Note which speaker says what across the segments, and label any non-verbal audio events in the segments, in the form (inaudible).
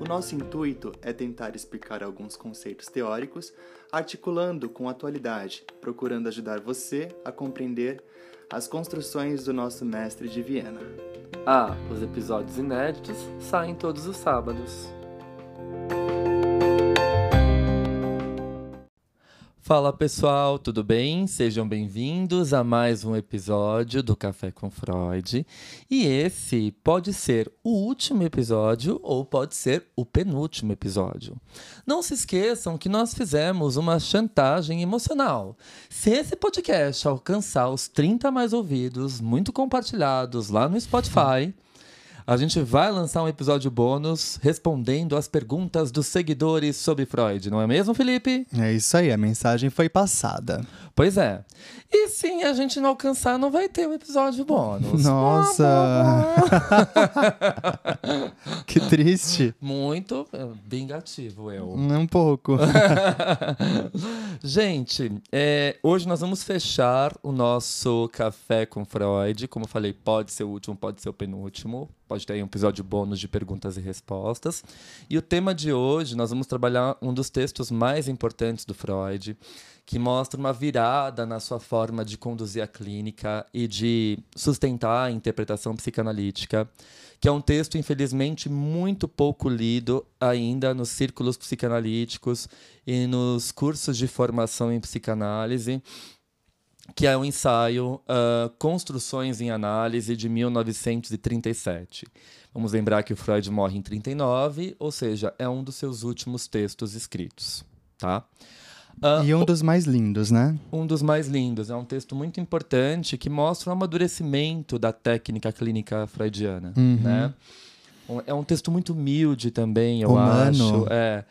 Speaker 1: O nosso intuito é tentar explicar alguns conceitos teóricos, articulando com a atualidade, procurando ajudar você a compreender as construções do nosso mestre de Viena.
Speaker 2: Ah, os episódios inéditos saem todos os sábados. Fala pessoal, tudo bem? Sejam bem-vindos a mais um episódio do Café com Freud. E esse pode ser o último episódio ou pode ser o penúltimo episódio. Não se esqueçam que nós fizemos uma chantagem emocional. Se esse podcast alcançar os 30 mais ouvidos, muito compartilhados lá no Spotify, a gente vai lançar um episódio bônus respondendo às perguntas dos seguidores sobre Freud, não é mesmo, Felipe?
Speaker 3: É isso aí, a mensagem foi passada.
Speaker 2: Pois é. E se a gente não alcançar, não vai ter um episódio bônus. (laughs)
Speaker 3: Nossa! (laughs) que triste.
Speaker 2: Muito vingativo, eu.
Speaker 3: Um pouco. (laughs)
Speaker 2: gente, é, hoje nós vamos fechar o nosso Café com Freud. Como eu falei, pode ser o último, pode ser o penúltimo. Pode ter um episódio bônus de perguntas e respostas. E o tema de hoje, nós vamos trabalhar um dos textos mais importantes do Freud, que mostra uma virada na sua forma de conduzir a clínica e de sustentar a interpretação psicanalítica, que é um texto, infelizmente, muito pouco lido ainda nos círculos psicanalíticos e nos cursos de formação em psicanálise que é um ensaio uh, Construções em Análise de 1937. Vamos lembrar que o Freud morre em 39, ou seja, é um dos seus últimos textos escritos, tá?
Speaker 3: Uh, e um dos mais lindos, né?
Speaker 2: Um dos mais lindos. É um texto muito importante que mostra o amadurecimento da técnica clínica freudiana, uhum. né? É um texto muito humilde também, eu
Speaker 3: Humano.
Speaker 2: acho. É.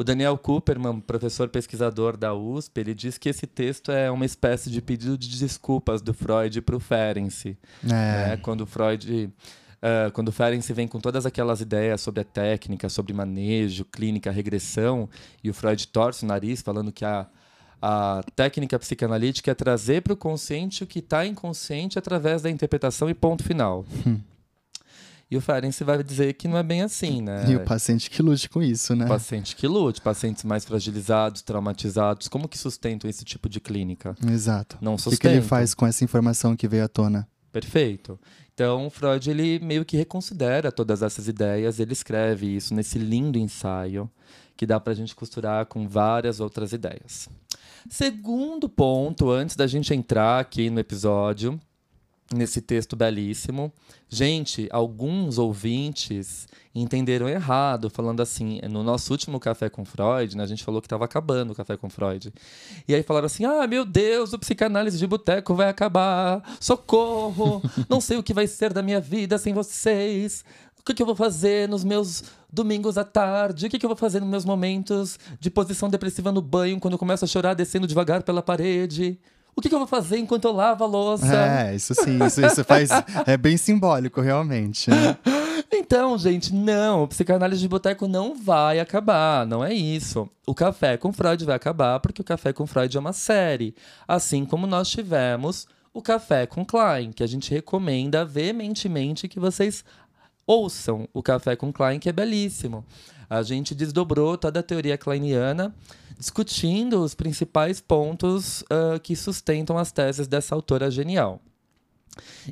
Speaker 2: O Daniel Cooperman, professor pesquisador da USP, ele diz que esse texto é uma espécie de pedido de desculpas do Freud para o Ferenczi. É. Né? Quando Freud... Uh, quando o Ferenczi vem com todas aquelas ideias sobre a técnica, sobre manejo, clínica, regressão, e o Freud torce o nariz falando que a, a técnica psicanalítica é trazer para o consciente o que está inconsciente através da interpretação e ponto final. Hum. E o Ferenczi vai dizer que não é bem assim, né?
Speaker 3: E o paciente que lute com isso, né?
Speaker 2: O paciente que lute, pacientes mais fragilizados, traumatizados, como que sustentam esse tipo de clínica?
Speaker 3: Exato.
Speaker 2: Não
Speaker 3: sustentam. O que, que ele faz com essa informação que veio à tona?
Speaker 2: Perfeito. Então, Freud ele meio que reconsidera todas essas ideias, ele escreve isso nesse lindo ensaio que dá para a gente costurar com várias outras ideias. Segundo ponto, antes da gente entrar aqui no episódio, nesse texto belíssimo. Gente, alguns ouvintes entenderam errado, falando assim, no nosso último café com Freud, né, a gente falou que estava acabando o café com Freud. E aí falaram assim: "Ah, meu Deus, o psicanálise de boteco vai acabar. Socorro! Não sei o que vai ser da minha vida sem vocês. O que, que eu vou fazer nos meus domingos à tarde? O que, que eu vou fazer nos meus momentos de posição depressiva no banho, quando eu começo a chorar descendo devagar pela parede?" O que, que, eu vou fazer enquanto eu lavo a louça?
Speaker 3: É, isso sim, isso, isso faz. é bem simbólico, realmente. Né? (laughs)
Speaker 2: Então, gente, não, o psicanálise de boteco não vai acabar, não é isso. O Café com Freud vai acabar porque o Café com Freud é uma série. Assim como nós tivemos o Café com Klein, que a gente recomenda veementemente que vocês ouçam o Café com Klein, que é belíssimo. A gente desdobrou toda a teoria kleiniana discutindo os principais pontos uh, que sustentam as teses dessa autora genial.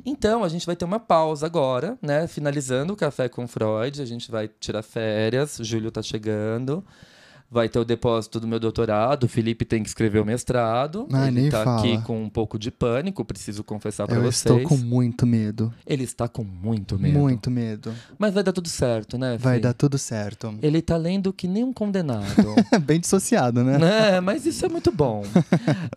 Speaker 2: Então, a gente vai ter uma pausa agora, né? Finalizando o café com Freud, a gente vai tirar férias, julho está chegando. Vai ter o depósito do meu doutorado, o Felipe tem que escrever o mestrado.
Speaker 3: Ai,
Speaker 2: ele
Speaker 3: nem
Speaker 2: tá
Speaker 3: fala.
Speaker 2: aqui com um pouco de pânico, preciso confessar para
Speaker 3: Eu
Speaker 2: vocês.
Speaker 3: estou com muito medo.
Speaker 2: Ele está com muito medo.
Speaker 3: Muito medo.
Speaker 2: Mas vai dar tudo certo, né?
Speaker 3: Vai
Speaker 2: Fê?
Speaker 3: dar tudo certo.
Speaker 2: Ele tá lendo que nem um condenado. (laughs)
Speaker 3: Bem dissociado, né?
Speaker 2: né? Mas isso é muito bom. (laughs)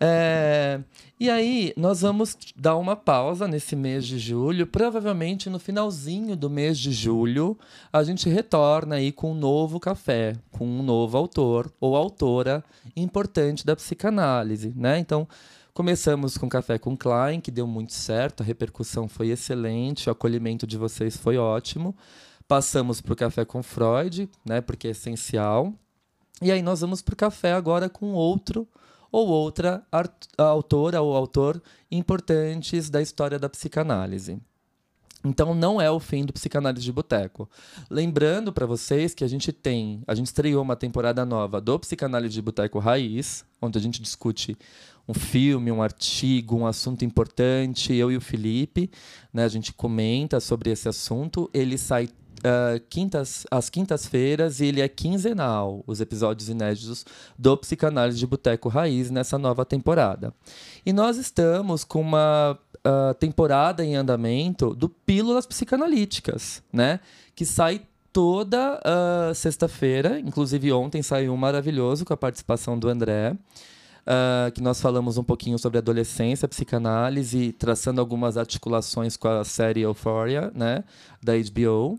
Speaker 2: É, E aí, nós vamos dar uma pausa nesse mês de julho. Provavelmente no finalzinho do mês de julho, a gente retorna aí com um novo café, com um novo autor ou autora importante da psicanálise, né? Então, começamos com Café com Klein, que deu muito certo, a repercussão foi excelente, o acolhimento de vocês foi ótimo. Passamos para o Café com Freud, né? Porque é essencial. E aí nós vamos para o café agora com outro ou outra autora ou autor importantes da história da psicanálise. Então não é o fim do Psicanálise de Boteco. Lembrando para vocês que a gente tem, a gente estreou uma temporada nova do Psicanálise de Boteco Raiz, onde a gente discute um filme, um artigo, um assunto importante, eu e o Felipe, né, a gente comenta sobre esse assunto, ele sai ah, quintas, às quintas-feiras e ele é quinzenal, os episódios inéditos do Psicanálise de Boteco Raiz nessa nova temporada. E nós estamos com uma ah, temporada em andamento do Pílulas Psicanalíticas, né? Que sai toda ah, sexta-feira, inclusive ontem saiu um maravilhoso com a participação do André. ah, que nós falamos um pouquinho sobre adolescência, psicanálise, traçando algumas articulações com a série Euphoria, né, da HBO.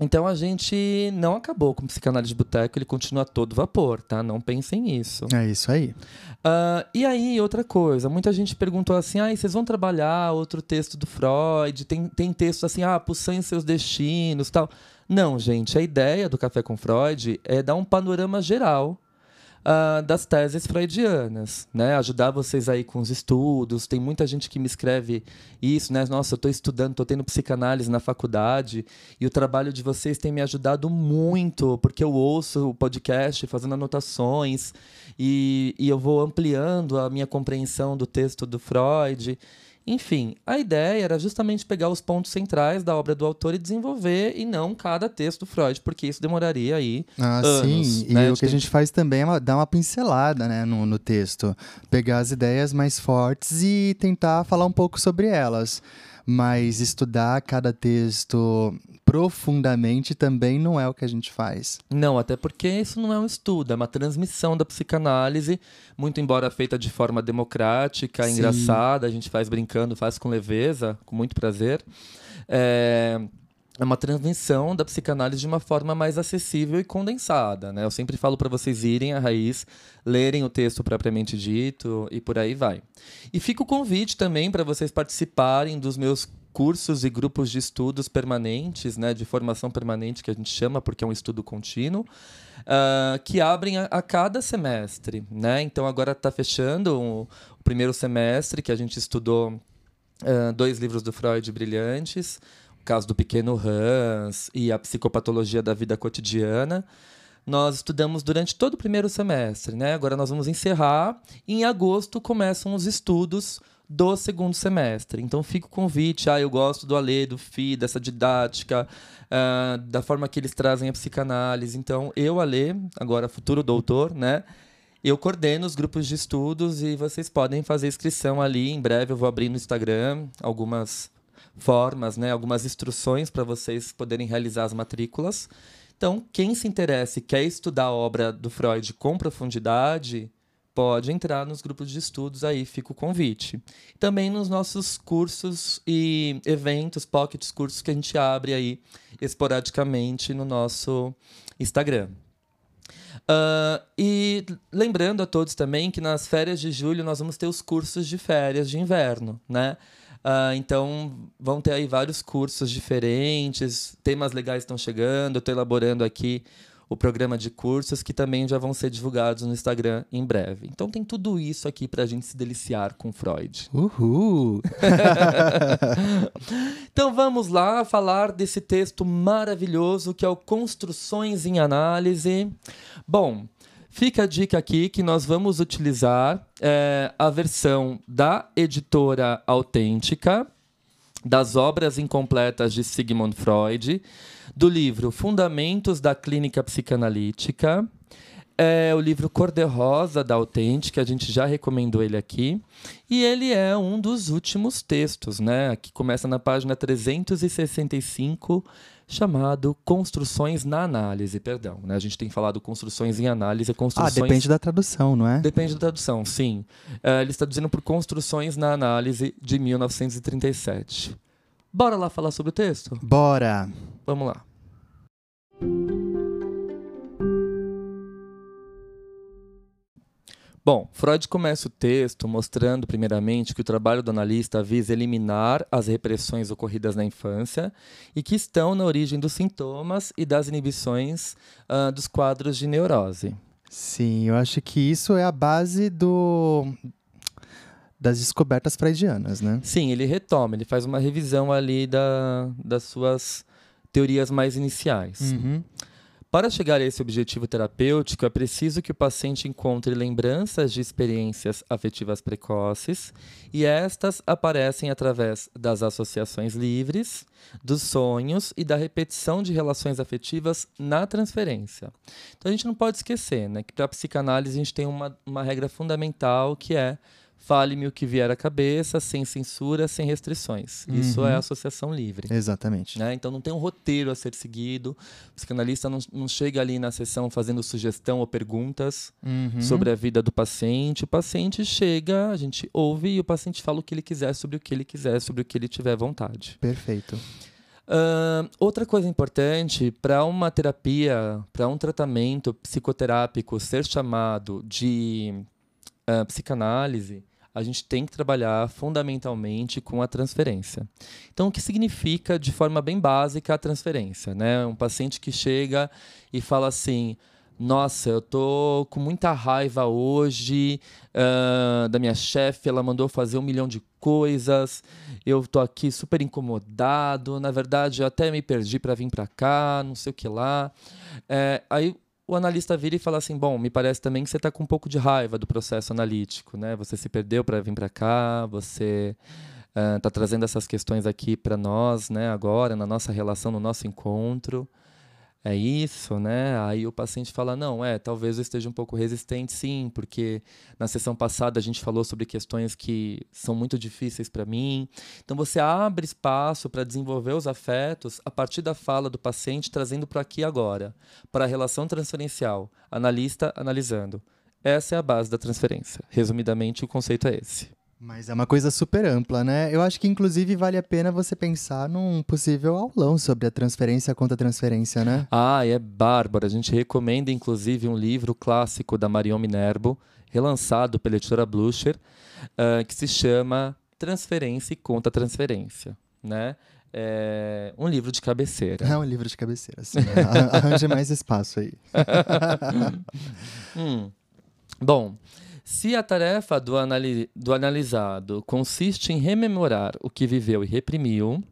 Speaker 2: Então a gente não acabou com o psicanálise de boteco, ele continua todo vapor, tá? Não pensem nisso.
Speaker 3: É isso aí.
Speaker 2: Ah, e aí, outra coisa, muita gente perguntou assim: ah, vocês vão trabalhar outro texto do Freud? Tem, tem texto assim, ah, e seus destinos tal. Não, gente, a ideia do Café com Freud é dar um panorama geral ah, das teses freudianas, né? Ajudar vocês aí com os estudos. Tem muita gente que me escreve isso, né? Nossa, eu estou estudando, estou tendo psicanálise na faculdade e o trabalho de vocês tem me ajudado muito, porque eu ouço o podcast fazendo anotações e, e eu vou ampliando a minha compreensão do texto do Freud. Enfim, a ideia era justamente pegar os pontos centrais da obra do autor e desenvolver, e não cada texto do Freud, porque isso demoraria aí
Speaker 3: Ah,
Speaker 2: anos.
Speaker 3: sim. E
Speaker 2: né?
Speaker 3: o que a gente faz também é uma- dar uma pincelada né, no, no texto. Pegar as ideias mais fortes e tentar falar um pouco sobre elas. Mas estudar cada texto profundamente também não é o que a gente faz.
Speaker 2: Não, até porque isso não é um estudo, é uma transmissão da psicanálise, muito embora feita de forma democrática,
Speaker 3: Sim.
Speaker 2: engraçada, a gente faz brincando, faz com leveza, com muito prazer. É, é uma transmissão da psicanálise de uma forma mais acessível e condensada. Né? Eu sempre falo para vocês irem à raiz, lerem o texto propriamente dito e por aí vai. E fica o convite também para vocês participarem dos meus cursos e grupos de estudos permanentes, né, de formação permanente que a gente chama, porque é um estudo contínuo, ah, que abrem a, a cada semestre. Né? Então agora está fechando o, o primeiro semestre que a gente estudou ah, dois livros do Freud brilhantes, o caso do pequeno Hans e a psicopatologia da vida cotidiana. Nós estudamos durante todo o primeiro semestre, né? Agora nós vamos encerrar em agosto começam os estudos do segundo semestre. Então fica o convite, ah, eu gosto do Alê, do Fi, dessa didática, ah, da forma que eles trazem a psicanálise. Então eu, Alê, agora futuro doutor, né? Eu coordeno os grupos de estudos e vocês podem fazer inscrição ali. Em breve eu vou abrir no Instagram algumas formas, né, algumas instruções para vocês poderem realizar as matrículas. Então, quem se interessa e quer estudar a obra do Freud com profundidade, pode entrar nos grupos de estudos aí, fica o convite. Também nos nossos cursos e eventos, pockets, cursos que a gente abre aí esporadicamente no nosso Instagram. Ah, e lembrando a todos também que nas férias de julho nós vamos ter os cursos de férias de inverno, né? Ah, então vão ter aí vários cursos diferentes, temas legais estão chegando, eu estou elaborando aqui o programa de cursos que também já vão ser divulgados no Instagram em breve. Então tem tudo isso aqui para a gente se deliciar com Freud.
Speaker 3: Uhul! (laughs)
Speaker 2: Então vamos lá falar desse texto maravilhoso que é o Construções em Análise. Bom, fica a dica aqui que nós vamos utilizar é, a versão da editora autêntica das obras incompletas de Sigmund Freud, do livro Fundamentos da Clínica Psicanalítica. é o livro Cor-de-Rosa, da Autêntica, a gente já recomendou ele aqui. E ele é um dos últimos textos, né? Que começa na página 365, chamado Construções na Análise, perdão. Né? A gente tem falado construções em análise, construções...
Speaker 3: Ah, depende da tradução, não é?
Speaker 2: Depende da tradução, sim. É, ele está dizendo por Construções na Análise, de 1937. Bora lá falar sobre o texto?
Speaker 3: Bora!
Speaker 2: Vamos lá. Bom, Freud começa o texto mostrando, primeiramente, que o trabalho do analista visa eliminar as repressões ocorridas na infância e que estão na origem dos sintomas e das inibições uh, dos quadros de neurose.
Speaker 3: Sim, eu acho que isso é a base do das descobertas freudianas, né?
Speaker 2: Sim, ele retoma, ele faz uma revisão ali da, das suas teorias mais iniciais.
Speaker 3: Uhum.
Speaker 2: Para chegar a esse objetivo terapêutico, é preciso que o paciente encontre lembranças de experiências afetivas precoces, e estas aparecem através das associações livres, dos sonhos e da repetição de relações afetivas na transferência. Então a gente não pode esquecer né, que para a psicanálise a gente tem uma, uma regra fundamental que é Fale-me o que vier à cabeça, sem censura, sem restrições. Uhum. Isso é associação livre.
Speaker 3: Exatamente.
Speaker 2: Né? Então não tem um roteiro a ser seguido. O psicanalista não, não chega ali na sessão fazendo sugestão ou perguntas
Speaker 3: uhum.
Speaker 2: sobre a vida do paciente. O paciente chega, a gente ouve e o paciente fala o que ele quiser sobre o que ele quiser, sobre o que ele tiver vontade.
Speaker 3: Perfeito.
Speaker 2: Uh, outra coisa importante, para uma terapia, para um tratamento psicoterápico ser chamado de uh, psicanálise, a gente tem que trabalhar fundamentalmente com a transferência. Então, o que significa, de forma bem básica, a transferência? Né? Um paciente que chega e fala assim: Nossa, eu tô com muita raiva hoje uh, da minha chefe, ela mandou fazer um milhão de coisas, eu tô aqui super incomodado, na verdade eu até me perdi para vir para cá, não sei o que lá. É, aí o analista vira e fala assim: bom, me parece também que você está com um pouco de raiva do processo analítico, né? Você se perdeu para vir para cá, você está uh, trazendo essas questões aqui para nós, né? Agora na nossa relação, no nosso encontro é isso, né? Aí o paciente fala: não, é, talvez eu esteja um pouco resistente, sim, porque na sessão passada a gente falou sobre questões que são muito difíceis para mim. Então você abre espaço para desenvolver os afetos a partir da fala do paciente, trazendo para aqui agora, para a relação transferencial, analista analisando. Essa é a base da transferência. Resumidamente, o conceito é esse.
Speaker 3: Mas é uma coisa super ampla, né? Eu acho que, inclusive, vale a pena você pensar num possível aulão sobre a transferência contra transferência, né?
Speaker 2: Ah, é bárbaro. A gente recomenda, inclusive, um livro clássico da Marion Minerbo, relançado pela editora Blucher, uh, que se chama Transferência e Contra Transferência, né? É um livro de cabeceira.
Speaker 3: É um livro de cabeceira, sim. Arranje mais espaço aí. (laughs)
Speaker 2: hum. Bom, se a tarefa do, anali do analisado consiste em rememorar o que viveu e reprimiu,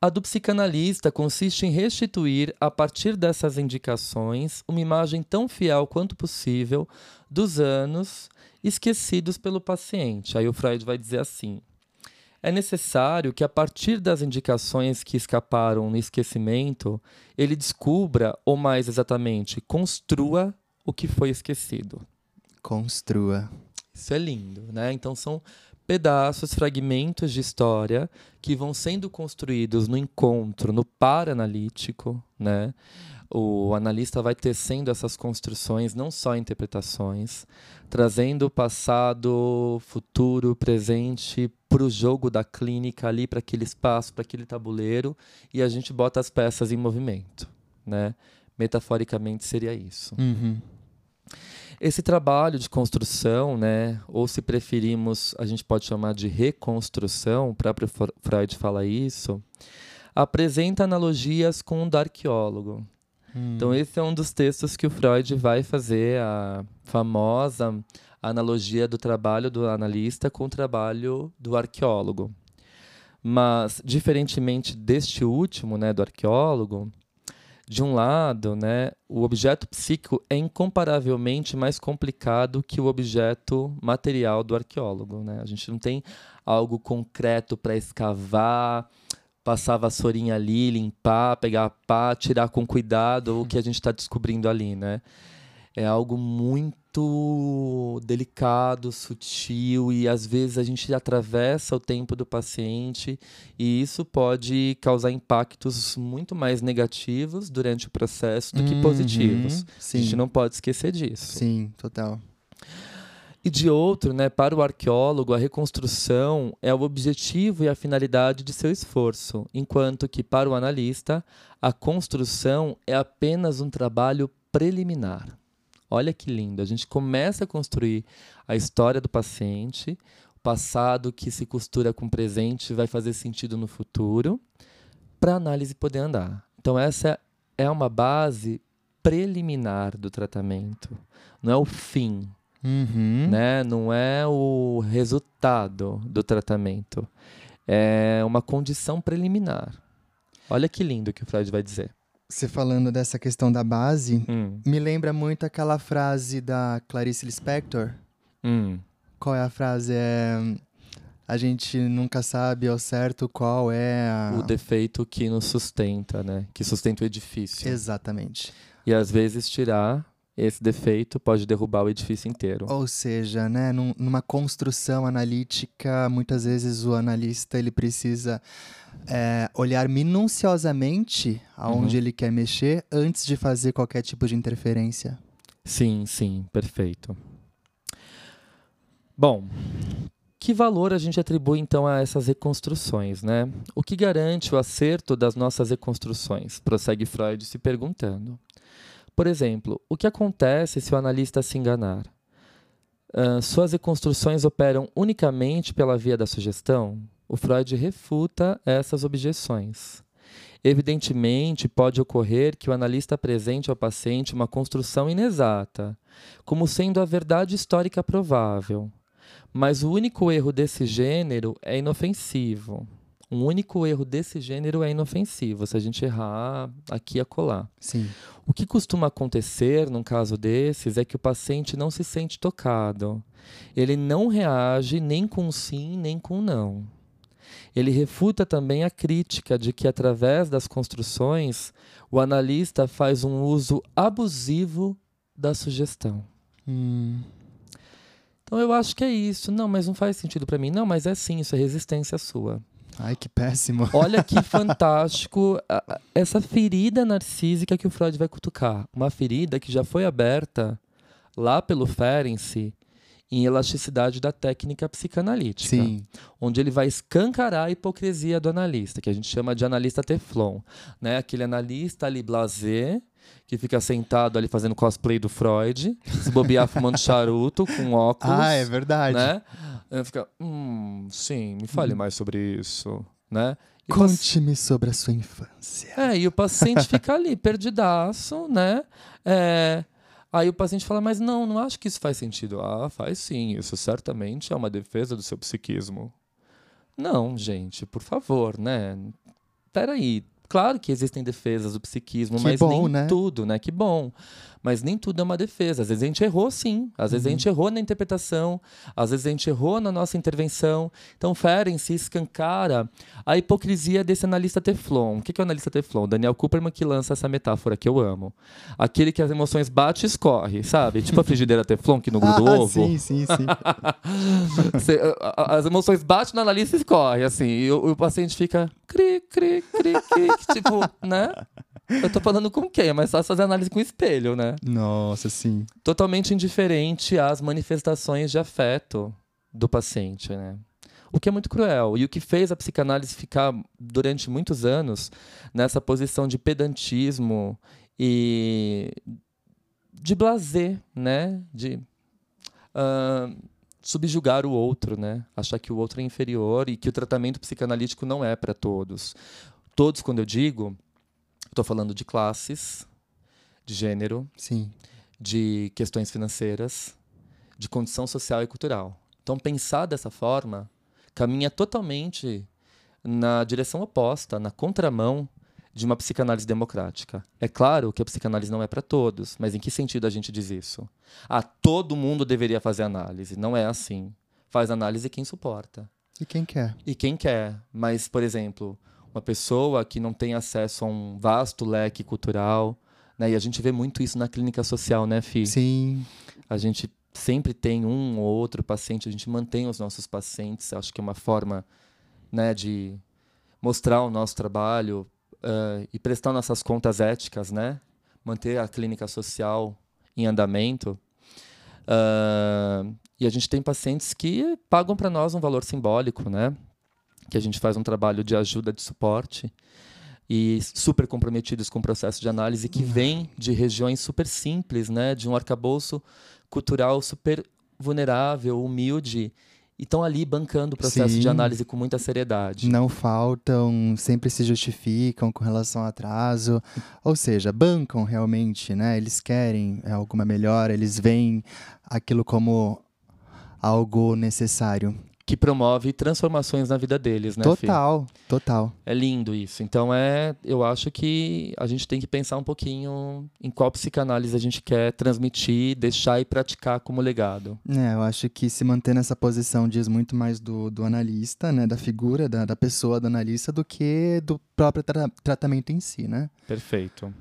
Speaker 2: a do psicanalista consiste em restituir, a partir dessas indicações, uma imagem tão fiel quanto possível dos anos esquecidos pelo paciente. Aí o Freud vai dizer assim: é necessário que, a partir das indicações que escaparam no esquecimento, ele descubra, ou mais exatamente, construa o que foi esquecido.
Speaker 3: Construa.
Speaker 2: Isso é lindo, né? Então são pedaços, fragmentos de história que vão sendo construídos no encontro, no par analítico, né? O analista vai tecendo essas construções, não só interpretações, trazendo o passado, futuro, presente para o jogo da clínica ali, para aquele espaço, para aquele tabuleiro, e a gente bota as peças em movimento, né? Metaforicamente seria isso.
Speaker 3: Uhum.
Speaker 2: Esse trabalho de construção, né, ou se preferimos, a gente pode chamar de reconstrução, o próprio Freud fala isso, apresenta analogias com o do arqueólogo. Hum. Então, esse é um dos textos que o Freud vai fazer a famosa analogia do trabalho do analista com o trabalho do arqueólogo. Mas, diferentemente deste último, né, do arqueólogo, de um lado, né, o objeto psíquico é incomparavelmente mais complicado que o objeto material do arqueólogo. Né? A gente não tem algo concreto para escavar, passar a vassourinha ali, limpar, pegar a pá, tirar com cuidado o que a gente está descobrindo ali. Né? é algo muito delicado, sutil e às vezes a gente atravessa o tempo do paciente e isso pode causar impactos muito mais negativos durante o processo do que
Speaker 3: Uhum,
Speaker 2: positivos.
Speaker 3: Sim.
Speaker 2: A gente não pode esquecer disso.
Speaker 3: Sim, total.
Speaker 2: E de outro, né, para o arqueólogo, a reconstrução é o objetivo e a finalidade de seu esforço, enquanto que para o analista, a construção é apenas um trabalho preliminar. Olha que lindo, a gente começa a construir a história do paciente, o passado que se costura com o presente vai fazer sentido no futuro, para a análise poder andar. Então essa é uma base preliminar do tratamento, não é o fim,
Speaker 3: Uhum.
Speaker 2: né? Não é o resultado do tratamento. É uma condição preliminar. Olha que lindo que o Freud vai dizer.
Speaker 3: Você falando dessa questão da base,
Speaker 2: Hum,
Speaker 3: me lembra muito aquela frase da Clarice Lispector.
Speaker 2: hum.
Speaker 3: Qual é a frase? É. A gente nunca sabe ao certo qual é a.
Speaker 2: O defeito que nos sustenta, né? Que sustenta o edifício.
Speaker 3: Exatamente.
Speaker 2: E às vezes tirar esse defeito pode derrubar o edifício inteiro.
Speaker 3: Ou seja, né, num- numa construção analítica, muitas vezes o analista ele precisa é, olhar minuciosamente aonde
Speaker 2: Uhum.
Speaker 3: ele quer mexer antes de fazer qualquer tipo de interferência.
Speaker 2: Sim, sim, perfeito. Bom, que valor a gente atribui então a essas reconstruções, né? O que garante o acerto das nossas reconstruções? Prossegue Freud se perguntando. Por exemplo, o que acontece se o analista se enganar? Ah, suas reconstruções operam unicamente pela via da sugestão? O Freud refuta essas objeções. Evidentemente, pode ocorrer que o analista apresente ao paciente uma construção inexata, como sendo a verdade histórica provável. Mas o único erro desse gênero é inofensivo. Um único erro desse gênero é inofensivo, se a gente errar aqui e acolá.
Speaker 3: Sim.
Speaker 2: O que costuma acontecer num caso desses é que o paciente não se sente tocado. Ele não reage nem com sim, nem com não. Ele refuta também a crítica de que, através das construções, o analista faz um uso abusivo da sugestão.
Speaker 3: Hum,
Speaker 2: Então eu acho que é isso. Não, mas não faz sentido para mim. Não, mas é sim, isso é resistência sua.
Speaker 3: Ai, que péssimo. (laughs)
Speaker 2: Olha que fantástico essa ferida narcísica que o Freud vai cutucar. Uma ferida que já foi aberta lá pelo Ferenczi em elasticidade da técnica psicanalítica,
Speaker 3: Sim.
Speaker 2: onde ele vai escancarar a hipocrisia do analista, que a gente chama de analista teflon, né? Aquele analista ali blasé, que fica sentado ali fazendo cosplay do Freud, se bobear (laughs) fumando charuto com óculos
Speaker 3: Ah, é verdade.
Speaker 2: né? Fica, hum, sim, me fale mais sobre isso, né?
Speaker 3: Conte-me sobre a sua infância.
Speaker 2: É, e o paciente fica ali, perdidaço, né? É, aí o paciente fala, mas não, não acho que isso faz sentido. Ah, faz sim, isso certamente é uma defesa do seu psiquismo. Não, gente, por favor, né? Peraí, claro que existem defesas do psiquismo,
Speaker 3: Que
Speaker 2: mas
Speaker 3: bom,
Speaker 2: nem
Speaker 3: né?
Speaker 2: tudo, né? Que bom. Mas nem tudo é uma defesa. Às vezes a gente errou, sim. Às vezes a
Speaker 3: Uhum.
Speaker 2: gente errou na interpretação. Às vezes a gente errou na nossa intervenção. Então, Ferenc se escancara a hipocrisia desse analista Teflon. O que é o analista Teflon? Daniel Cooperman que lança essa metáfora que eu amo. Aquele que as emoções bate e escorre, sabe? Tipo a frigideira Teflon que não gruda
Speaker 3: ah,
Speaker 2: ovo.
Speaker 3: sim, sim, sim. (laughs)
Speaker 2: A- a- as emoções batem no analista e escorre, assim. E o, o paciente fica cri, cri, cri, cri. Tipo, né? Eu tô falando com quem? É mais fácil fazer análise com espelho, né?
Speaker 3: Nossa, sim.
Speaker 2: Totalmente indiferente às manifestações de afeto do paciente, né? O que é muito cruel. E o que fez a psicanálise ficar, durante muitos anos, nessa posição de pedantismo e de blazer, né? De ah, subjugar o outro, né? Achar que o outro é inferior e que o tratamento psicanalítico não é para todos. Todos, quando eu digo, estou falando de classes, de gênero,
Speaker 3: Sim.
Speaker 2: de questões financeiras, de condição social e cultural. Então, pensar dessa forma caminha totalmente na direção oposta, na contramão de uma psicanálise democrática. É claro que a psicanálise não é para todos, mas em que sentido a gente diz isso? Ah, todo mundo deveria fazer análise. Não é assim. Faz análise quem suporta
Speaker 3: E quem quer?
Speaker 2: e quem quer. Mas, por exemplo, uma pessoa que não tem acesso a um vasto leque cultural, Né? E a gente vê muito isso na clínica social, né, Fi?
Speaker 3: Sim.
Speaker 2: A gente sempre tem um ou outro paciente, a gente mantém os nossos pacientes, acho que é uma forma né, de mostrar o nosso trabalho uh, e prestar nossas contas éticas, né? manter a clínica social em andamento. Uh, e a gente tem pacientes que pagam para nós um valor simbólico, né? Que a gente faz um trabalho de ajuda, de suporte e super comprometidos com o processo de análise que vem de regiões super simples, né, de um arcabouço cultural super vulnerável, humilde, e estão ali bancando o processo Sim. de análise com muita seriedade.
Speaker 3: Não faltam, sempre se justificam com relação ao atraso, ou seja, bancam realmente, né? Eles querem alguma melhora, eles veem aquilo como algo necessário
Speaker 2: que promove transformações na vida deles, né?
Speaker 3: Total, total.
Speaker 2: É lindo isso. Então é, eu acho que a gente tem que pensar um pouquinho em qual psicanálise a gente quer transmitir, deixar e praticar como legado.
Speaker 3: É, eu acho que se manter nessa posição diz muito mais do, do analista, né? Da figura, da, da pessoa do analista, do que do próprio tra tratamento em si, né?
Speaker 2: Perfeito.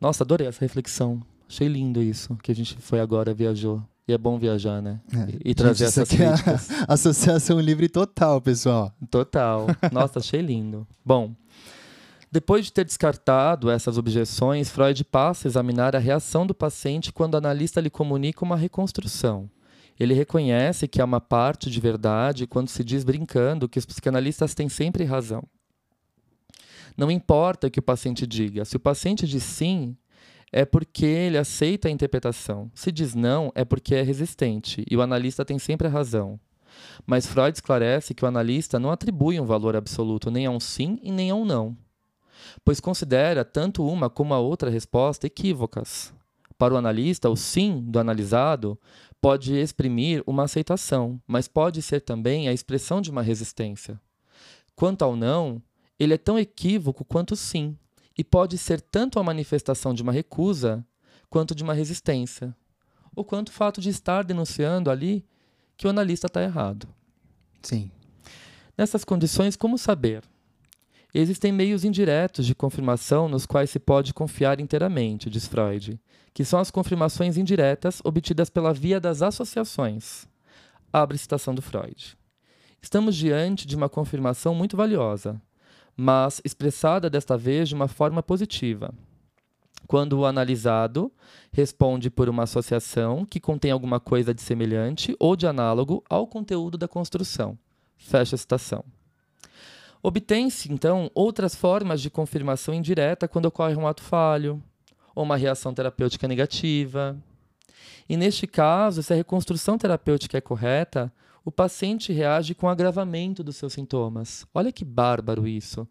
Speaker 2: Nossa, adorei essa reflexão. Achei lindo isso que a gente foi agora, viajou. E é bom viajar, né? É. E, e trazer Gente, essas críticas.
Speaker 3: É (laughs) associação livre total, pessoal.
Speaker 2: Total. Nossa, achei lindo. Bom, depois de ter descartado essas objeções, Freud passa a examinar a reação do paciente quando o analista lhe comunica uma reconstrução. Ele reconhece que há uma parte de verdade quando se diz brincando que os psicanalistas têm sempre razão. Não importa o que o paciente diga. Se o paciente diz sim, é porque ele aceita a interpretação. Se diz não, é porque é resistente, e o analista tem sempre a razão. Mas Freud esclarece que o analista não atribui um valor absoluto nem a um sim e nem a um não, pois considera tanto uma como a outra resposta equívocas. Para o analista, o sim do analisado pode exprimir uma aceitação, mas pode ser também a expressão de uma resistência. Quanto ao não, ele é tão equívoco quanto o sim, e pode ser tanto a manifestação de uma recusa quanto de uma resistência, ou quanto o fato de estar denunciando ali que o analista está errado.
Speaker 3: Sim.
Speaker 2: Nessas condições, como saber? Existem meios indiretos de confirmação nos quais se pode confiar inteiramente, diz Freud, que são as confirmações indiretas obtidas pela via das associações. Abre citação do Freud. Estamos diante de uma confirmação muito valiosa, mas expressada desta vez de uma forma positiva. Quando o analisado responde por uma associação que contém alguma coisa de semelhante ou de análogo ao conteúdo da construção. Fecha a citação. Obtém-se, então, outras formas de confirmação indireta quando ocorre um ato falho ou uma reação terapêutica negativa. E neste caso, se a reconstrução terapêutica é correta, o paciente reage com agravamento dos seus sintomas. Olha que bárbaro isso.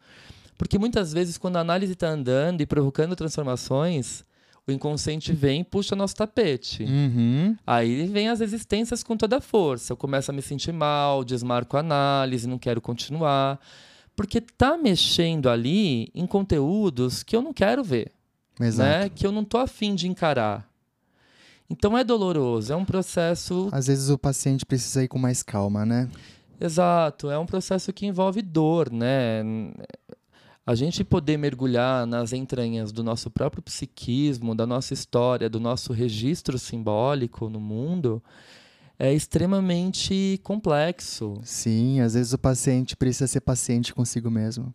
Speaker 2: Porque muitas vezes, quando a análise está andando e provocando transformações, o inconsciente vem e puxa nosso tapete.
Speaker 3: Uhum.
Speaker 2: Aí vem as resistências com toda a força. Eu começo a me sentir mal, desmarco a análise, não quero continuar. Porque tá mexendo ali em conteúdos que eu não quero ver.
Speaker 3: Exato.
Speaker 2: Né? Que eu não tô afim de encarar. Então é doloroso, é um processo.
Speaker 3: Às vezes o paciente precisa ir com mais calma, né?
Speaker 2: Exato, é um processo que envolve dor, né? A gente poder mergulhar nas entranhas do nosso próprio psiquismo, da nossa história, do nosso registro simbólico no mundo, é extremamente complexo.
Speaker 3: Sim, às vezes o paciente precisa ser paciente consigo mesmo.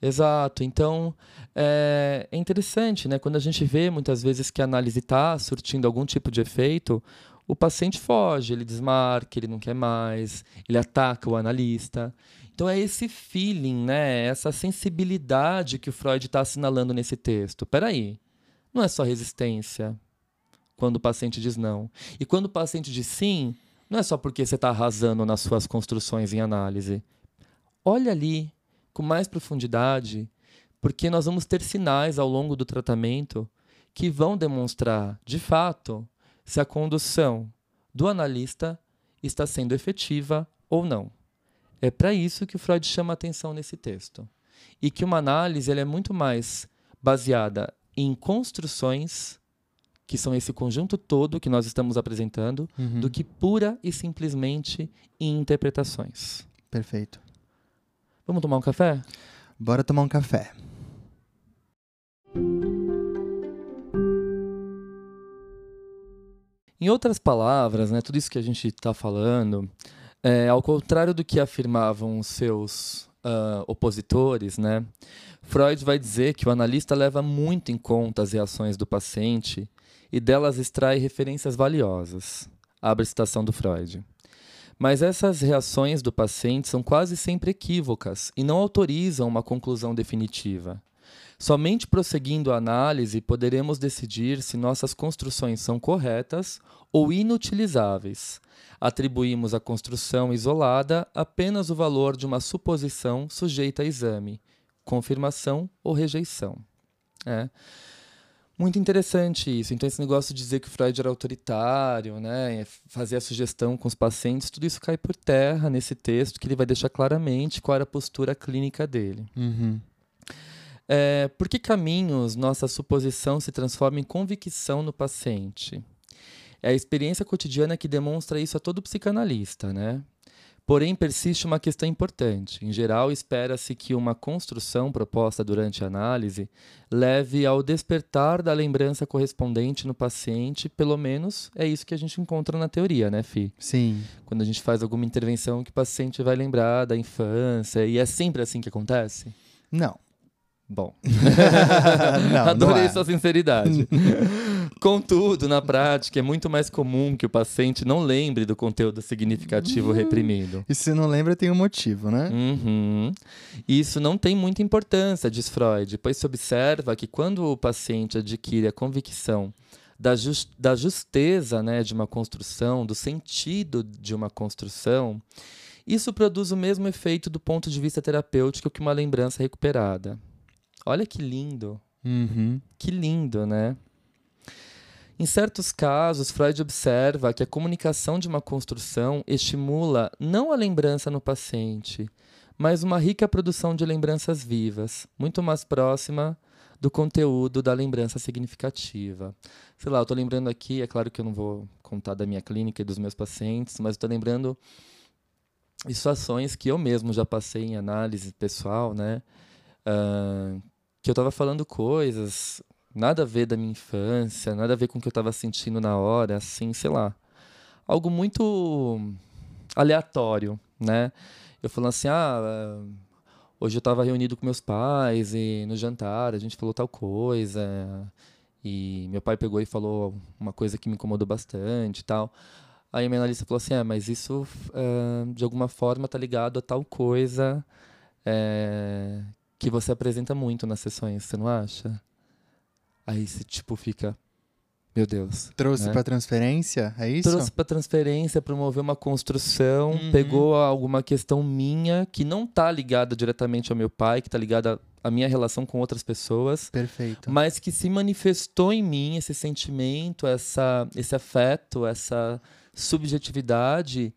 Speaker 2: Exato. Então, é, é, interessante, né? Quando a gente vê muitas vezes que a análise está surtindo algum tipo de efeito, o paciente foge, ele desmarca, ele não quer mais, ele ataca o analista. Então, é esse feeling, né? Essa sensibilidade que o Freud está assinalando nesse texto. Peraí, não é só resistência quando o paciente diz não. E quando o paciente diz sim, não é só porque você está arrasando nas suas construções em análise. Olha ali com mais profundidade, porque nós vamos ter sinais ao longo do tratamento que vão demonstrar, de fato, se a condução do analista está sendo efetiva ou não. É para isso que o Freud chama atenção nesse texto. E que uma análise é muito mais baseada em construções, que são esse conjunto todo que nós estamos apresentando, uhum. do que pura e simplesmente em interpretações.
Speaker 3: Perfeito.
Speaker 2: Vamos tomar um café?
Speaker 3: Bora tomar um café.
Speaker 2: Em outras palavras, né, tudo isso que a gente está falando, é, ao contrário do que afirmavam seus uh, opositores, né, Freud vai dizer que o analista leva muito em conta as reações do paciente e delas extrai referências valiosas. Abre a citação do Freud. Mas essas reações do paciente são quase sempre equívocas e não autorizam uma conclusão definitiva. Somente prosseguindo a análise poderemos decidir se nossas construções são corretas ou inutilizáveis. Atribuímos à construção isolada apenas o valor de uma suposição sujeita a exame, confirmação ou rejeição. É. Muito interessante isso. Então, esse negócio de dizer que Freud era autoritário, né, fazer a sugestão com os pacientes, tudo isso cai por terra nesse texto, que ele vai deixar claramente qual era a postura clínica dele.
Speaker 3: Uhum.
Speaker 2: É, por que caminhos nossa suposição se transforma em convicção no paciente? É a experiência cotidiana que demonstra isso a todo psicanalista, né? Porém, persiste uma questão importante. Em geral, espera-se que uma construção proposta durante a análise leve ao despertar da lembrança correspondente no paciente, pelo menos é isso que a gente encontra na teoria, né, Fi?
Speaker 3: Sim.
Speaker 2: Quando a gente faz alguma intervenção que o paciente vai lembrar da infância, e é sempre assim que acontece?
Speaker 3: Não.
Speaker 2: Bom. (laughs)
Speaker 3: não,
Speaker 2: Adorei
Speaker 3: não é.
Speaker 2: sua sinceridade. (laughs) Contudo, na prática, é muito mais comum que o paciente não lembre do conteúdo significativo reprimido.
Speaker 3: E se não lembra, tem um motivo, né?
Speaker 2: Uhum. Isso não tem muita importância, diz Freud, pois se observa que quando o paciente adquire a convicção da, just, da justeza né, de uma construção, do sentido de uma construção, isso produz o mesmo efeito do ponto de vista terapêutico que uma lembrança recuperada. Olha que lindo.
Speaker 3: Uhum.
Speaker 2: Que lindo, né? Em certos casos, Freud observa que a comunicação de uma construção estimula não a lembrança no paciente, mas uma rica produção de lembranças vivas, muito mais próxima do conteúdo da lembrança significativa. Sei lá, eu estou lembrando aqui, é claro que eu não vou contar da minha clínica e dos meus pacientes, mas estou lembrando situações que eu mesmo já passei em análise pessoal, né? Uh, que eu estava falando coisas nada a ver da minha infância, nada a ver com o que eu estava sentindo na hora, assim, sei lá. Algo muito aleatório, né? Eu falando assim, ah, hoje eu estava reunido com meus pais e no jantar a gente falou tal coisa e meu pai pegou e falou uma coisa que me incomodou bastante e tal. Aí a minha analista falou assim, é, mas isso uh, de alguma forma tá ligado a tal coisa é, que você apresenta muito nas sessões, você não acha? Aí você, tipo, fica. Meu Deus.
Speaker 3: Trouxe
Speaker 2: né?
Speaker 3: para transferência, é isso?
Speaker 2: Trouxe para transferência, promoveu uma construção,
Speaker 3: Uhum.
Speaker 2: pegou alguma questão minha que não tá ligada diretamente ao meu pai, que tá ligada à minha relação com outras pessoas,
Speaker 3: Perfeito.
Speaker 2: mas que se manifestou em mim esse sentimento, essa, esse afeto, essa subjetividade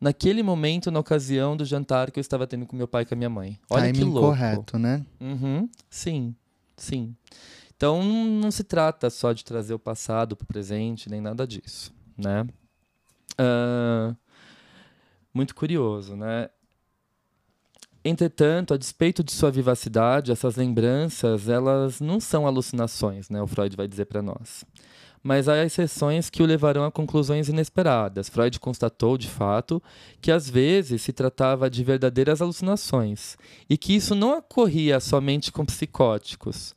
Speaker 2: naquele momento, na ocasião do jantar que eu estava tendo com meu pai e com a minha mãe. Olha
Speaker 3: Timing
Speaker 2: que louco.
Speaker 3: correto, né?
Speaker 2: Uhum, sim, sim. Então não, se trata só de trazer o passado para o presente, nem nada disso, né? Ah, muito curioso, né? Entretanto, a despeito de sua vivacidade, essas lembranças, elas não são alucinações, né? O Freud vai dizer para nós. Mas há exceções que o levarão a conclusões inesperadas. Freud constatou, de fato, que às vezes se tratava de verdadeiras alucinações e que isso não ocorria somente com psicóticos,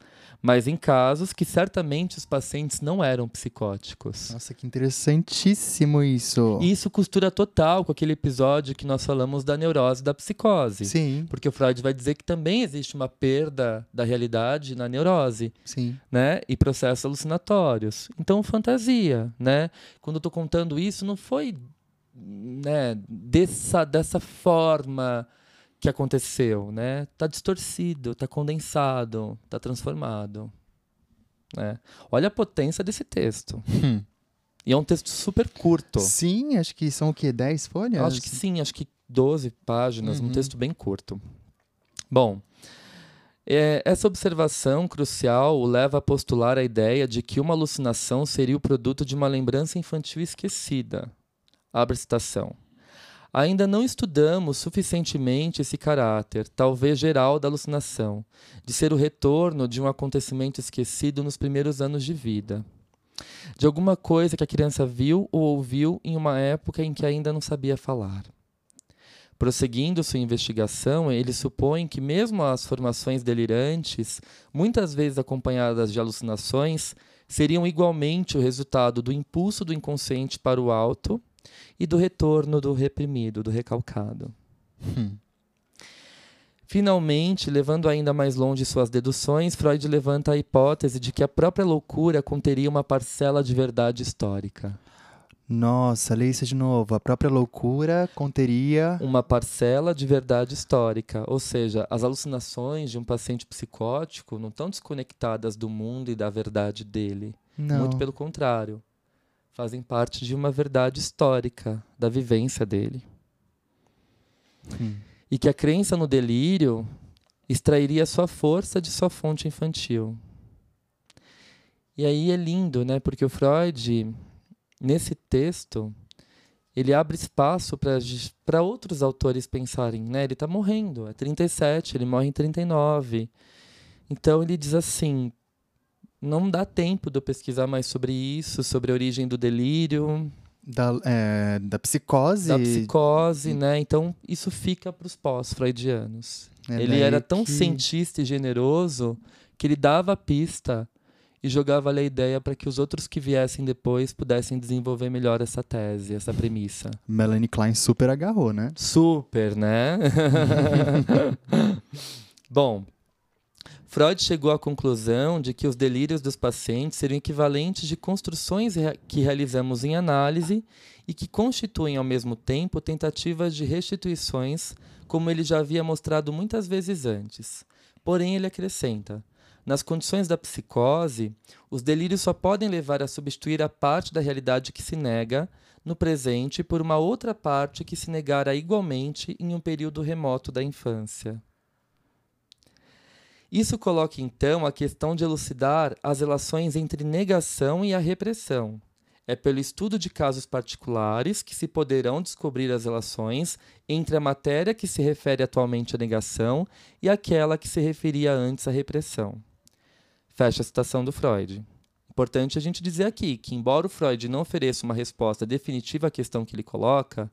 Speaker 2: mas em casos que certamente os pacientes não eram psicóticos.
Speaker 3: Nossa, que interessantíssimo isso.
Speaker 2: E isso costura total com aquele episódio que nós falamos da neurose da psicose.
Speaker 3: Sim,
Speaker 2: Porque o Freud vai dizer que também existe uma perda da realidade na neurose,
Speaker 3: sim.
Speaker 2: né? E processos alucinatórios. Então, fantasia, né? Quando eu tô contando isso, não foi né, dessa, dessa forma que aconteceu, né? Tá distorcido, tá condensado, tá transformado. Né? Olha a potência desse texto.
Speaker 3: Hum.
Speaker 2: E é um texto super curto.
Speaker 3: Sim, acho que são o quê? 10 folhas?
Speaker 2: Acho que sim, acho que 12 páginas, um
Speaker 3: Uhum.
Speaker 2: texto bem curto. Bom, é, essa observação crucial o leva a postular a ideia de que uma alucinação seria o produto de uma lembrança infantil esquecida. Abre citação. Ainda não estudamos suficientemente esse caráter, talvez geral, da alucinação, de ser o retorno de um acontecimento esquecido nos primeiros anos de vida. de alguma coisa que a criança viu ou ouviu em uma época em que ainda não sabia falar. Prosseguindo sua investigação, ele supõe que, mesmo as formações delirantes, muitas vezes acompanhadas de alucinações, seriam igualmente o resultado do impulso do inconsciente para o alto e do retorno do reprimido, do recalcado. Hum. Finalmente, levando ainda mais longe suas deduções, Freud levanta a hipótese de que a própria loucura conteria uma parcela de verdade histórica.
Speaker 3: Nossa, lê isso de novo. A própria loucura conteria.
Speaker 2: Uma parcela de verdade histórica. Ou seja, as alucinações de um paciente psicótico não estão desconectadas do mundo e da verdade dele.
Speaker 3: Não.
Speaker 2: Muito pelo contrário. Fazem parte de uma verdade histórica, da vivência dele. Hum. E que a crença no delírio extrairia sua força de sua fonte infantil. E aí é lindo, né? Porque o Freud nesse texto, ele abre espaço para outros autores pensarem, né? Ele está morrendo, é 37, ele morre em 39. Então ele diz assim: não dá tempo de eu pesquisar mais sobre isso, sobre a origem do delírio.
Speaker 3: Da, é, da psicose.
Speaker 2: Da psicose, né? Então isso fica para os pós-freudianos. É ele era tão que... cientista e generoso que ele dava a pista e jogava ali a ideia para que os outros que viessem depois pudessem desenvolver melhor essa tese, essa premissa.
Speaker 3: Melanie Klein super agarrou, né?
Speaker 2: Super, né? (laughs) Bom, Freud chegou à conclusão de que os delírios dos pacientes seriam equivalentes de construções que realizamos em análise e que constituem ao mesmo tempo tentativas de restituições, como ele já havia mostrado muitas vezes antes. Porém, ele acrescenta: nas condições da psicose, os delírios só podem levar a substituir a parte da realidade que se nega no presente por uma outra parte que se negara igualmente em um período remoto da infância. Isso coloca então a questão de elucidar as relações entre negação e a repressão. É pelo estudo de casos particulares que se poderão descobrir as relações entre a matéria que se refere atualmente à negação e aquela que se referia antes à repressão. Fecha a citação do Freud. Importante a gente dizer aqui que, embora o Freud não ofereça uma resposta definitiva à questão que ele coloca,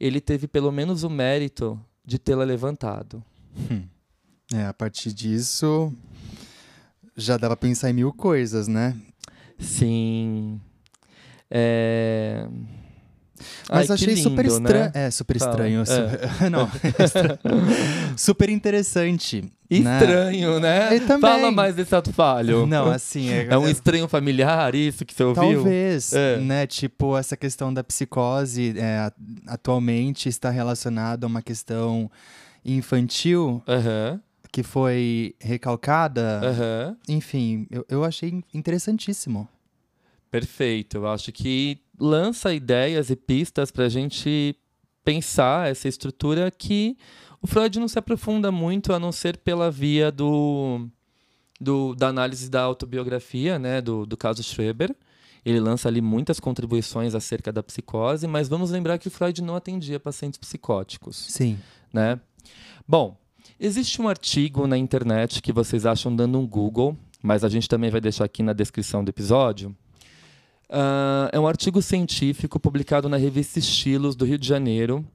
Speaker 2: ele teve pelo menos o mérito de tê-la levantado.
Speaker 3: Hum. É, a partir disso, já dava pra pensar em mil coisas, né?
Speaker 2: Sim. É...
Speaker 3: Mas Ai, achei lindo, super estranho. Né? É, super estranho. É. Super... (laughs) Não, (laughs) super interessante. Né?
Speaker 2: Estranho, né? né? Fala mais desse ato falho.
Speaker 3: Não, assim.
Speaker 2: É, é um estranho familiar, isso que você ouviu?
Speaker 3: Talvez, é. né? Tipo, essa questão da psicose é, atualmente está relacionada a uma questão infantil.
Speaker 2: Uhum.
Speaker 3: Que foi recalcada.
Speaker 2: Uhum.
Speaker 3: Enfim, eu, eu achei interessantíssimo.
Speaker 2: Perfeito. Eu acho que lança ideias e pistas para a gente pensar essa estrutura que o Freud não se aprofunda muito a não ser pela via do, do da análise da autobiografia, né, do, do caso Schreber. Ele lança ali muitas contribuições acerca da psicose, mas vamos lembrar que o Freud não atendia pacientes psicóticos.
Speaker 3: Sim.
Speaker 2: Né? Bom, existe um artigo na internet que vocês acham dando um Google, mas a gente também vai deixar aqui na descrição do episódio, Uh, é um artigo científico publicado na revista Estilos do Rio de Janeiro,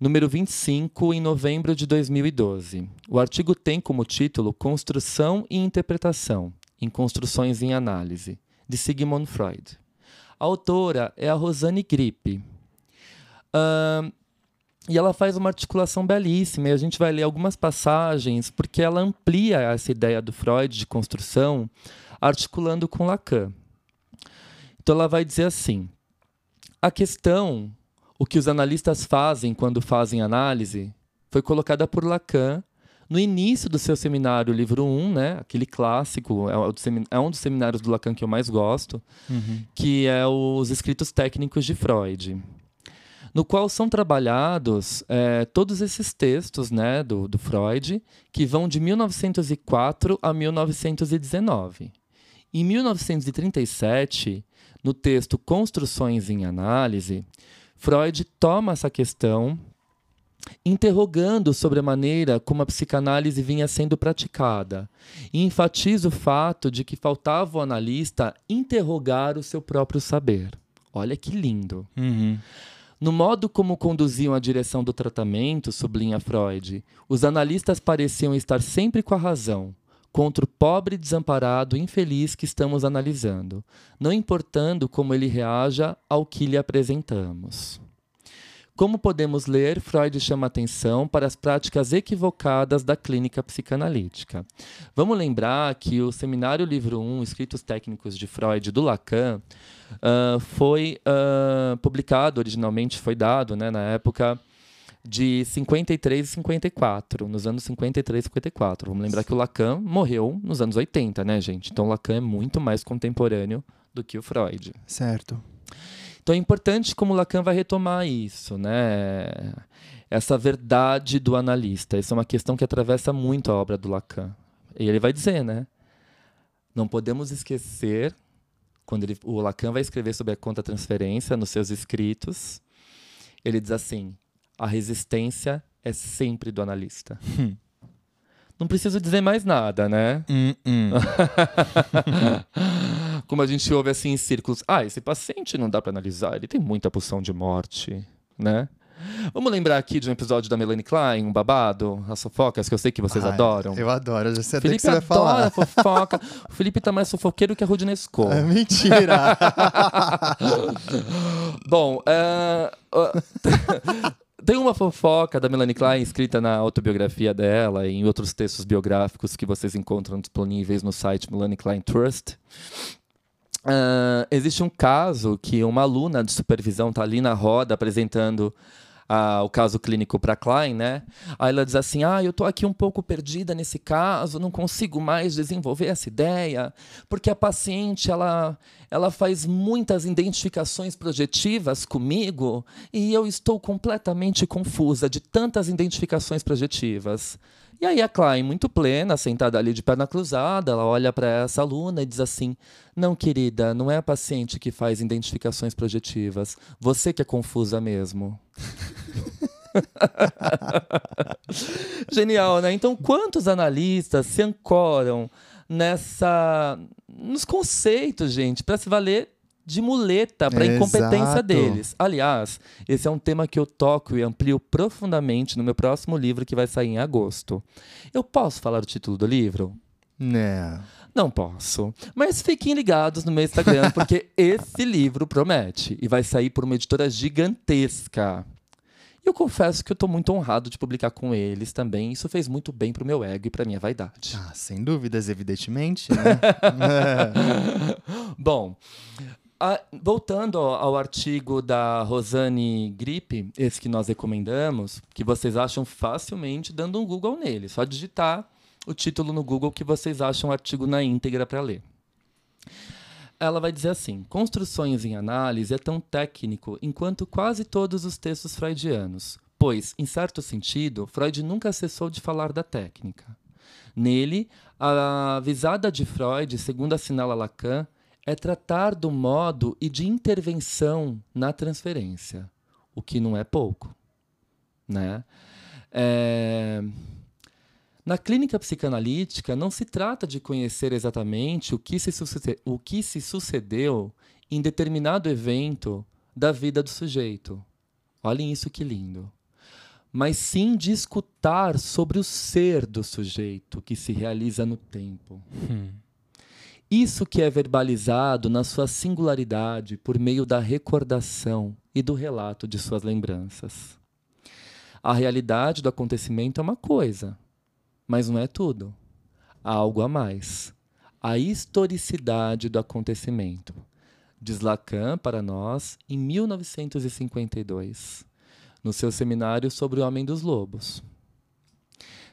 Speaker 2: número 25, em novembro de 2012. O artigo tem como título Construção e Interpretação em Construções em Análise, de Sigmund Freud. A autora é a Rosane Grippe. Uh, e ela faz uma articulação belíssima, e a gente vai ler algumas passagens, porque ela amplia essa ideia do Freud de construção, articulando com Lacan. Então ela vai dizer assim: a questão, o que os analistas fazem quando fazem análise, foi colocada por Lacan no início do seu seminário, livro 1, né, aquele clássico, é, um dos seminários do Lacan que eu mais gosto, uhum. que é os escritos técnicos de Freud, no qual são trabalhados é, todos esses textos né, do, do Freud, que vão de 1904 a 1919. Em 1937, no texto Construções em Análise, Freud toma essa questão interrogando sobre a maneira como a psicanálise vinha sendo praticada, e enfatiza o fato de que faltava o analista interrogar o seu próprio saber. Olha que lindo.
Speaker 3: Uhum.
Speaker 2: No modo como conduziam a direção do tratamento, sublinha Freud, os analistas pareciam estar sempre com a razão, contra o pobre desamparado infeliz que estamos analisando, não importando como ele reaja ao que lhe apresentamos. Como podemos ler, Freud chama atenção para as práticas equivocadas da clínica psicanalítica. Vamos lembrar que o seminário livro 1, Escritos Técnicos de Freud, do Lacan, uh, foi uh, publicado originalmente, foi dado né, na época de 53 e 54, nos anos 53 e 54. Vamos lembrar que o Lacan morreu nos anos 80, né, gente? Então o Lacan é muito mais contemporâneo do que o Freud.
Speaker 3: Certo.
Speaker 2: Então é importante como Lacan vai retomar isso, né? Essa verdade do analista. Essa é uma questão que atravessa muito a obra do Lacan. E ele vai dizer, né? Não podemos esquecer, quando ele, o Lacan vai escrever sobre a conta-transferência nos seus escritos, ele diz assim: a resistência é sempre do analista.
Speaker 3: Hum.
Speaker 2: Não preciso dizer mais nada, né?
Speaker 3: Hum, hum. (laughs)
Speaker 2: Como a gente ouve assim em círculos. Ah, esse paciente não dá para analisar, ele tem muita pulsão de morte, né? Vamos lembrar aqui de um episódio da Melanie Klein, um babado, as fofocas, que eu sei que vocês
Speaker 3: Ai,
Speaker 2: adoram.
Speaker 3: Eu adoro, eu já sei até
Speaker 2: Felipe
Speaker 3: que você vai falar.
Speaker 2: fofoca. o Felipe tá mais fofoqueiro que a Rudinesco.
Speaker 3: É mentira. (laughs)
Speaker 2: Bom, é, ó, (laughs) tem uma fofoca da Melanie Klein escrita na autobiografia dela e em outros textos biográficos que vocês encontram disponíveis no site Melanie Klein Trust. Ah, existe um caso que uma aluna de supervisão está ali na roda apresentando o caso clínico para Klein, né? Aí ela diz assim: Ah, eu estou aqui um pouco perdida nesse caso, não consigo mais desenvolver essa ideia, porque a paciente ela, ela faz muitas identificações projetivas comigo e eu estou completamente confusa de tantas identificações projetivas. E aí a Klein, muito plena, sentada ali de perna cruzada, ela olha para essa aluna e diz assim: Não, querida, não é a paciente que faz identificações projetivas. Você que é confusa mesmo. (laughs) Genial, né? Então, quantos analistas se ancoram nessa nos conceitos, gente, para se valer de muleta para a incompetência
Speaker 3: Exato.
Speaker 2: deles. Aliás, esse é um tema que eu toco e amplio profundamente no meu próximo livro que vai sair em agosto. Eu posso falar o título do livro?
Speaker 3: né.
Speaker 2: Não posso. Mas fiquem ligados no meu Instagram, (laughs) porque esse livro promete e vai sair por uma editora gigantesca. E eu confesso que eu estou muito honrado de publicar com eles também. Isso fez muito bem pro meu ego e pra minha vaidade.
Speaker 3: Ah, sem dúvidas, evidentemente, né? (laughs) (laughs)
Speaker 2: Bom, a- voltando ao, ao artigo da Rosane Gripe, esse que nós recomendamos, que vocês acham facilmente dando um Google nele. Só digitar o título no Google que vocês acham o artigo na íntegra para ler. Ela vai dizer assim: Construções em análise é tão técnico enquanto quase todos os textos freudianos, pois, em certo sentido, Freud nunca cessou de falar da técnica. Nele, a visada de Freud, segundo assinala Lacan, é tratar do modo e de intervenção na transferência, o que não é pouco. Né? É, Na clínica psicanalítica, não se trata de conhecer exatamente o que, se sucede- o que se sucedeu em determinado evento da vida do sujeito. Olhem isso que lindo. Mas sim de escutar sobre o ser do sujeito que se realiza no tempo. Isso que é verbalizado na sua singularidade por meio da recordação e do relato de suas lembranças. A realidade do acontecimento é uma coisa, mas não é tudo. Há algo a mais. A historicidade do acontecimento. Diz Lacan para nós em 1952, no seu seminário sobre o Homem dos Lobos.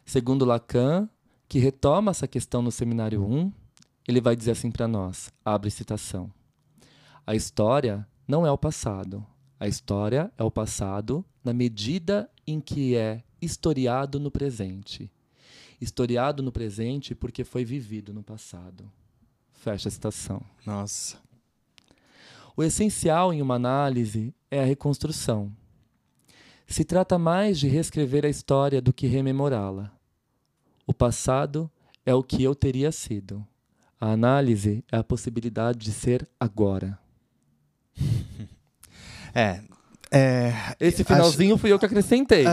Speaker 2: Segundo Lacan, que retoma essa questão no seminário 1, ele vai dizer assim para nós, abre citação. A história não é o passado. A história é o passado na medida em que é historiado no presente. Historiado no presente porque foi vivido no passado. Fecha a citação.
Speaker 3: Nossa.
Speaker 2: O essencial em uma análise é a reconstrução. Se trata mais de reescrever a história do que rememorá-la. O passado é o que eu teria sido. A análise é a possibilidade de ser agora. (laughs)
Speaker 3: É. é
Speaker 2: Esse finalzinho acho... fui eu que acrescentei.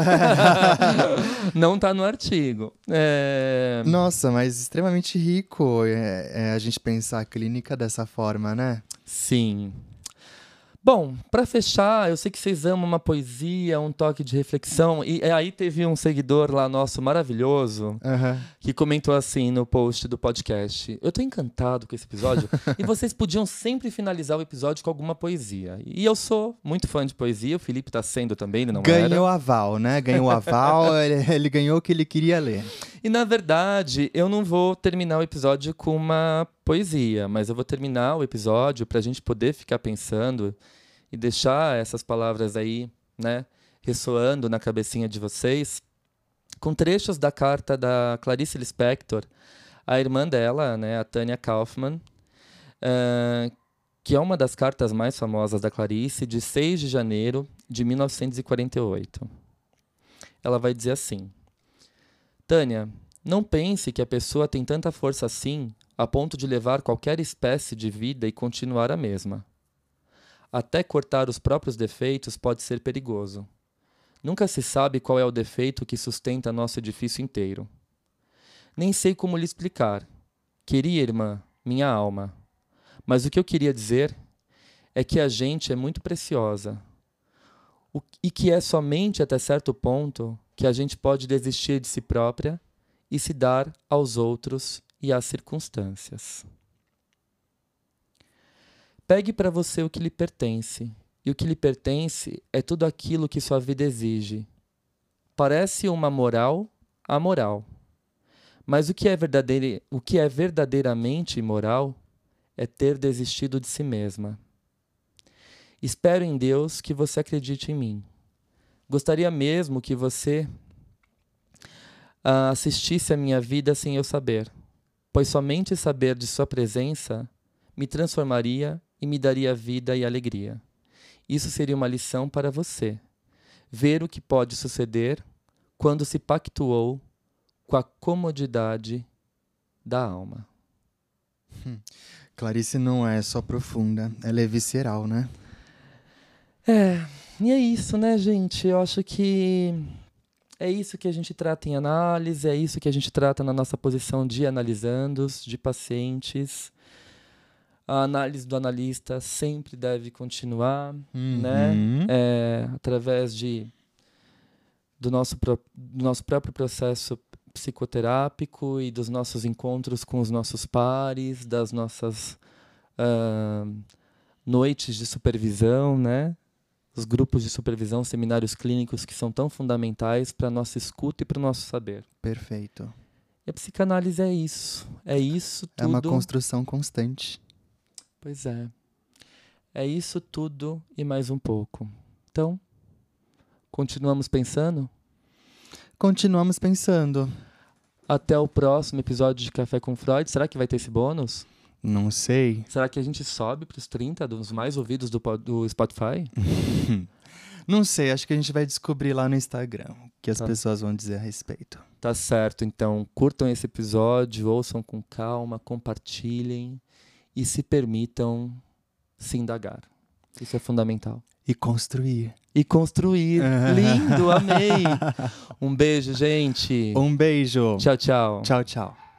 Speaker 2: (laughs) Não está no artigo. É...
Speaker 3: Nossa, mas extremamente rico é, é a gente pensar a clínica dessa forma, né?
Speaker 2: Sim. Bom, para fechar, eu sei que vocês amam uma poesia, um toque de reflexão. E aí teve um seguidor lá nosso maravilhoso
Speaker 3: uhum.
Speaker 2: que comentou assim no post do podcast: Eu tô encantado com esse episódio (laughs) e vocês podiam sempre finalizar o episódio com alguma poesia. E eu sou muito fã de poesia, o Felipe tá sendo também, ele não
Speaker 3: Ganhou
Speaker 2: era.
Speaker 3: aval, né? Ganhou aval, (laughs) ele, ele ganhou o que ele queria ler.
Speaker 2: E na verdade, eu não vou terminar o episódio com uma poesia, mas eu vou terminar o episódio para a gente poder ficar pensando e deixar essas palavras aí, né, ressoando na cabecinha de vocês, com trechos da carta da Clarice Lispector, a irmã dela, né, a Tânia Kaufman, uh, que é uma das cartas mais famosas da Clarice, de 6 de janeiro de 1948. Ela vai dizer assim: Tânia, não pense que a pessoa tem tanta força assim a ponto de levar qualquer espécie de vida e continuar a mesma. Até cortar os próprios defeitos pode ser perigoso. Nunca se sabe qual é o defeito que sustenta nosso edifício inteiro. Nem sei como lhe explicar. Queria, irmã, minha alma. Mas o que eu queria dizer é que a gente é muito preciosa. O, e que é somente até certo ponto que a gente pode desistir de si própria e se dar aos outros e às circunstâncias. Pegue para você o que lhe pertence, e o que lhe pertence é tudo aquilo que sua vida exige. Parece uma moral amoral. Mas o que é, verdadeira, o que é verdadeiramente imoral é ter desistido de si mesma. Espero em Deus que você acredite em mim. Gostaria mesmo que você uh, assistisse a minha vida sem eu saber pois somente saber de Sua presença me transformaria e me daria vida e alegria. Isso seria uma lição para você. Ver o que pode suceder quando se pactuou com a comodidade da alma.
Speaker 3: Hum. Clarice não é só profunda, ela é visceral, né?
Speaker 2: É, e é isso, né, gente? Eu acho que é isso que a gente trata em análise, é isso que a gente trata na nossa posição de analisandos, de pacientes. A análise do analista sempre deve continuar,
Speaker 3: uhum.
Speaker 2: né? É, através de do nosso, do nosso próprio processo psicoterápico e dos nossos encontros com os nossos pares, das nossas uh, noites de supervisão, né? Os grupos de supervisão, seminários clínicos que são tão fundamentais para a nossa escuta e para o nosso saber.
Speaker 3: Perfeito.
Speaker 2: E a psicanálise é isso. É isso tudo.
Speaker 3: É uma construção constante.
Speaker 2: Pois é. É isso tudo e mais um pouco. Então, continuamos pensando?
Speaker 3: Continuamos pensando.
Speaker 2: Até o próximo episódio de Café com Freud. Será que vai ter esse bônus?
Speaker 3: Não sei.
Speaker 2: Será que a gente sobe para os 30 dos mais ouvidos do, do Spotify? (laughs)
Speaker 3: Não sei, acho que a gente vai descobrir lá no Instagram o que as tá. pessoas vão dizer a respeito.
Speaker 2: Tá certo, então curtam esse episódio, ouçam com calma, compartilhem e se permitam se indagar. Isso é fundamental.
Speaker 3: E construir.
Speaker 2: E construir. (laughs) Lindo, amei. Um beijo, gente.
Speaker 3: Um beijo.
Speaker 2: Tchau, tchau.
Speaker 3: Tchau, tchau.